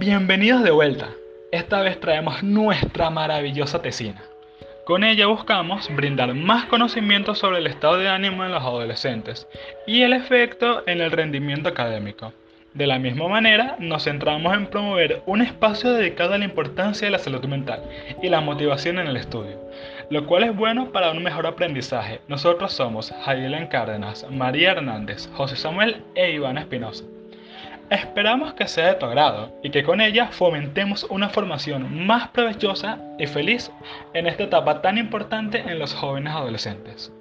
Bienvenidos de vuelta. Esta vez traemos nuestra maravillosa tesina. Con ella buscamos brindar más conocimiento sobre el estado de ánimo en los adolescentes y el efecto en el rendimiento académico. De la misma manera, nos centramos en promover un espacio dedicado a la importancia de la salud mental y la motivación en el estudio, lo cual es bueno para un mejor aprendizaje. Nosotros somos Jailen Cárdenas, María Hernández, José Samuel e Iván Espinosa. Esperamos que sea de tu agrado y que con ella fomentemos una formación más provechosa y feliz en esta etapa tan importante en los jóvenes adolescentes.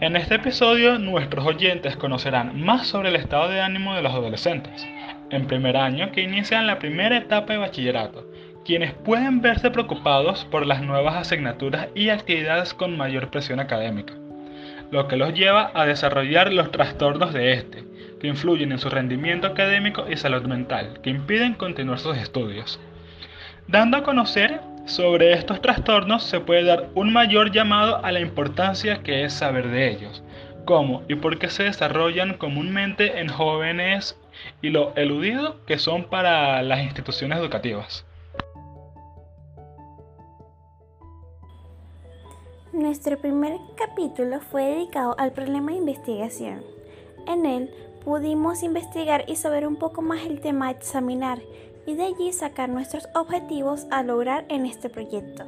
En este episodio nuestros oyentes conocerán más sobre el estado de ánimo de los adolescentes, en primer año que inician la primera etapa de bachillerato, quienes pueden verse preocupados por las nuevas asignaturas y actividades con mayor presión académica, lo que los lleva a desarrollar los trastornos de este, que influyen en su rendimiento académico y salud mental, que impiden continuar sus estudios. Dando a conocer sobre estos trastornos se puede dar un mayor llamado a la importancia que es saber de ellos, cómo y por qué se desarrollan comúnmente en jóvenes y lo eludido que son para las instituciones educativas. Nuestro primer capítulo fue dedicado al problema de investigación. En él pudimos investigar y saber un poco más el tema a examinar y de allí sacar nuestros objetivos a lograr en este proyecto.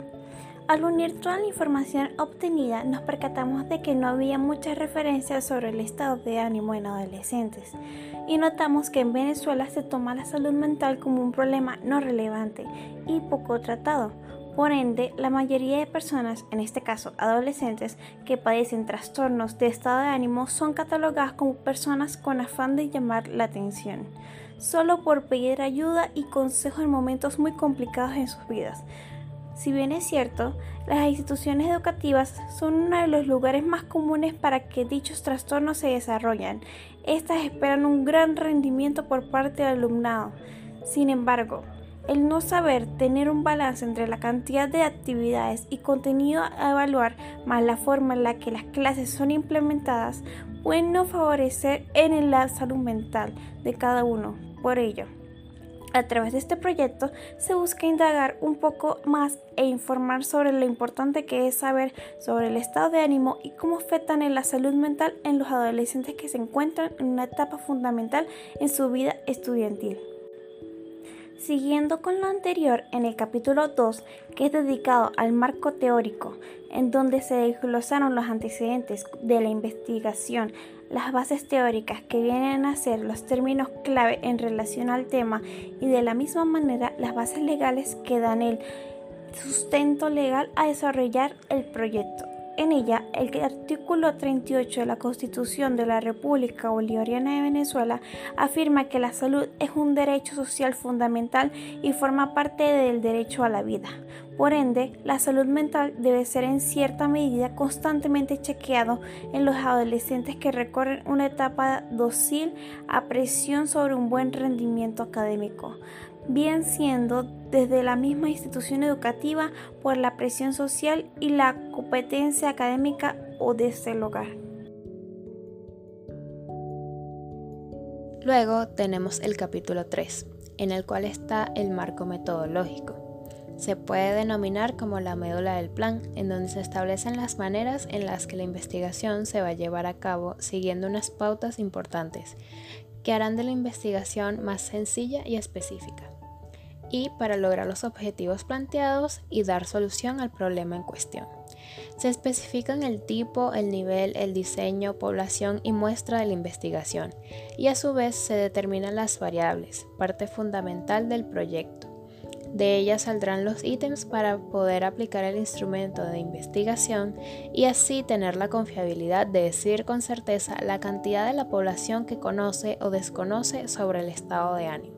Al unir toda la información obtenida nos percatamos de que no había muchas referencias sobre el estado de ánimo en adolescentes y notamos que en Venezuela se toma la salud mental como un problema no relevante y poco tratado, por ende, la mayoría de personas, en este caso adolescentes, que padecen trastornos de estado de ánimo son catalogadas como personas con afán de llamar la atención, solo por pedir ayuda y consejo en momentos muy complicados en sus vidas. Si bien es cierto, las instituciones educativas son uno de los lugares más comunes para que dichos trastornos se desarrollen. Estas esperan un gran rendimiento por parte del alumnado. Sin embargo, el no saber tener un balance entre la cantidad de actividades y contenido a evaluar más la forma en la que las clases son implementadas puede no favorecer en la salud mental de cada uno. Por ello, a través de este proyecto se busca indagar un poco más e informar sobre lo importante que es saber sobre el estado de ánimo y cómo afectan en la salud mental en los adolescentes que se encuentran en una etapa fundamental en su vida estudiantil. Siguiendo con lo anterior, en el capítulo 2, que es dedicado al marco teórico, en donde se desglosaron los antecedentes de la investigación, las bases teóricas que vienen a ser los términos clave en relación al tema y de la misma manera las bases legales que dan el sustento legal a desarrollar el proyecto. En ella, el artículo 38 de la Constitución de la República Bolivariana de Venezuela afirma que la salud es un derecho social fundamental y forma parte del derecho a la vida. Por ende, la salud mental debe ser en cierta medida constantemente chequeado en los adolescentes que recorren una etapa docil a presión sobre un buen rendimiento académico bien siendo desde la misma institución educativa por la presión social y la competencia académica o desde el hogar. Luego tenemos el capítulo 3, en el cual está el marco metodológico. Se puede denominar como la médula del plan, en donde se establecen las maneras en las que la investigación se va a llevar a cabo siguiendo unas pautas importantes que harán de la investigación más sencilla y específica y para lograr los objetivos planteados y dar solución al problema en cuestión. Se especifican el tipo, el nivel, el diseño, población y muestra de la investigación y a su vez se determinan las variables, parte fundamental del proyecto. De ellas saldrán los ítems para poder aplicar el instrumento de investigación y así tener la confiabilidad de decir con certeza la cantidad de la población que conoce o desconoce sobre el estado de ánimo.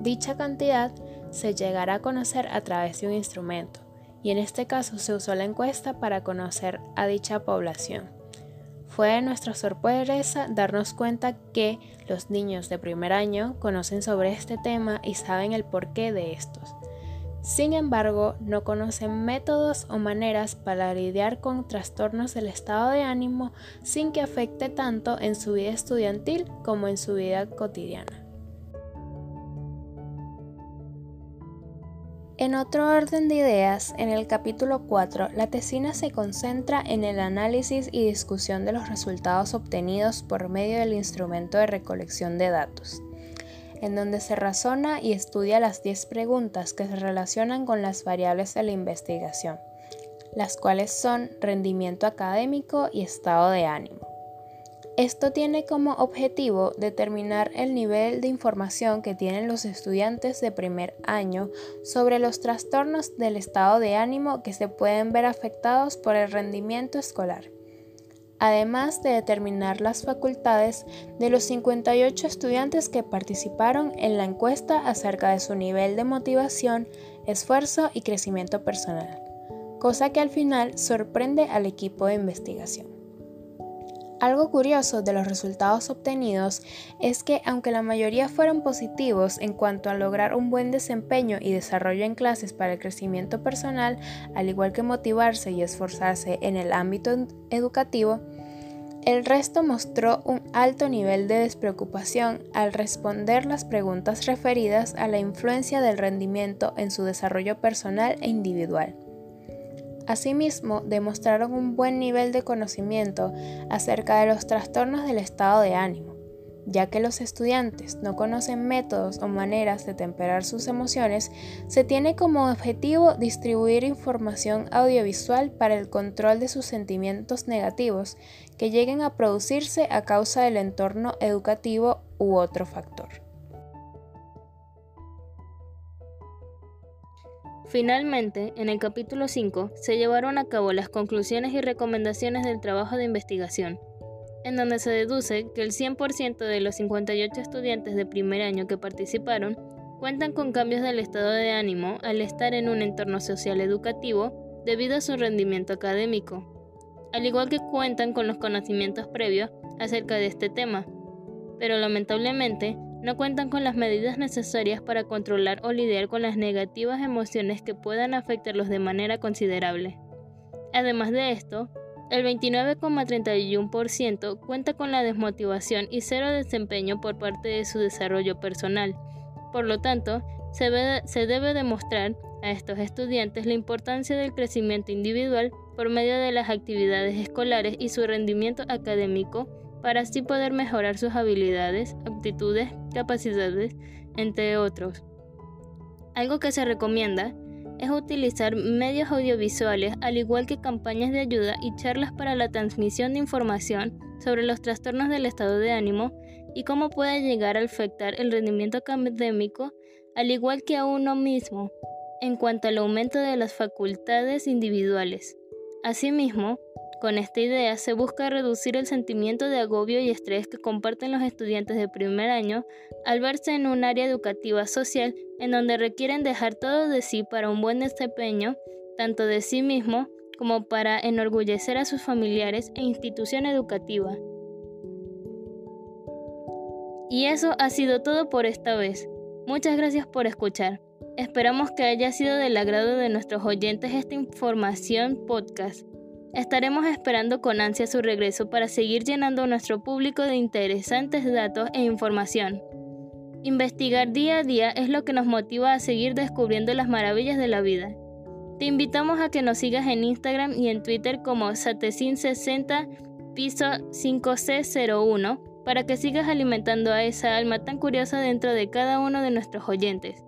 Dicha cantidad se llegará a conocer a través de un instrumento, y en este caso se usó la encuesta para conocer a dicha población. Fue de nuestra sorpresa darnos cuenta que los niños de primer año conocen sobre este tema y saben el porqué de estos. Sin embargo, no conocen métodos o maneras para lidiar con trastornos del estado de ánimo sin que afecte tanto en su vida estudiantil como en su vida cotidiana. En otro orden de ideas, en el capítulo 4, la tesina se concentra en el análisis y discusión de los resultados obtenidos por medio del instrumento de recolección de datos, en donde se razona y estudia las 10 preguntas que se relacionan con las variables de la investigación, las cuales son rendimiento académico y estado de ánimo. Esto tiene como objetivo determinar el nivel de información que tienen los estudiantes de primer año sobre los trastornos del estado de ánimo que se pueden ver afectados por el rendimiento escolar, además de determinar las facultades de los 58 estudiantes que participaron en la encuesta acerca de su nivel de motivación, esfuerzo y crecimiento personal, cosa que al final sorprende al equipo de investigación. Algo curioso de los resultados obtenidos es que aunque la mayoría fueron positivos en cuanto a lograr un buen desempeño y desarrollo en clases para el crecimiento personal, al igual que motivarse y esforzarse en el ámbito educativo, el resto mostró un alto nivel de despreocupación al responder las preguntas referidas a la influencia del rendimiento en su desarrollo personal e individual. Asimismo, demostraron un buen nivel de conocimiento acerca de los trastornos del estado de ánimo, ya que los estudiantes no conocen métodos o maneras de temperar sus emociones, se tiene como objetivo distribuir información audiovisual para el control de sus sentimientos negativos que lleguen a producirse a causa del entorno educativo u otro factor. Finalmente, en el capítulo 5 se llevaron a cabo las conclusiones y recomendaciones del trabajo de investigación, en donde se deduce que el 100% de los 58 estudiantes de primer año que participaron cuentan con cambios del estado de ánimo al estar en un entorno social educativo debido a su rendimiento académico, al igual que cuentan con los conocimientos previos acerca de este tema. Pero lamentablemente, no cuentan con las medidas necesarias para controlar o lidiar con las negativas emociones que puedan afectarlos de manera considerable. Además de esto, el 29,31% cuenta con la desmotivación y cero desempeño por parte de su desarrollo personal. Por lo tanto, se, se debe demostrar a estos estudiantes la importancia del crecimiento individual por medio de las actividades escolares y su rendimiento académico para así poder mejorar sus habilidades, aptitudes, capacidades, entre otros. Algo que se recomienda es utilizar medios audiovisuales al igual que campañas de ayuda y charlas para la transmisión de información sobre los trastornos del estado de ánimo y cómo puede llegar a afectar el rendimiento académico al igual que a uno mismo en cuanto al aumento de las facultades individuales. Asimismo, con esta idea se busca reducir el sentimiento de agobio y estrés que comparten los estudiantes de primer año al verse en un área educativa social en donde requieren dejar todo de sí para un buen desempeño, tanto de sí mismo como para enorgullecer a sus familiares e institución educativa. Y eso ha sido todo por esta vez. Muchas gracias por escuchar. Esperamos que haya sido del agrado de nuestros oyentes esta información podcast. Estaremos esperando con ansia su regreso para seguir llenando a nuestro público de interesantes datos e información. Investigar día a día es lo que nos motiva a seguir descubriendo las maravillas de la vida. Te invitamos a que nos sigas en Instagram y en Twitter como Satecin60 piso 5C01 para que sigas alimentando a esa alma tan curiosa dentro de cada uno de nuestros oyentes.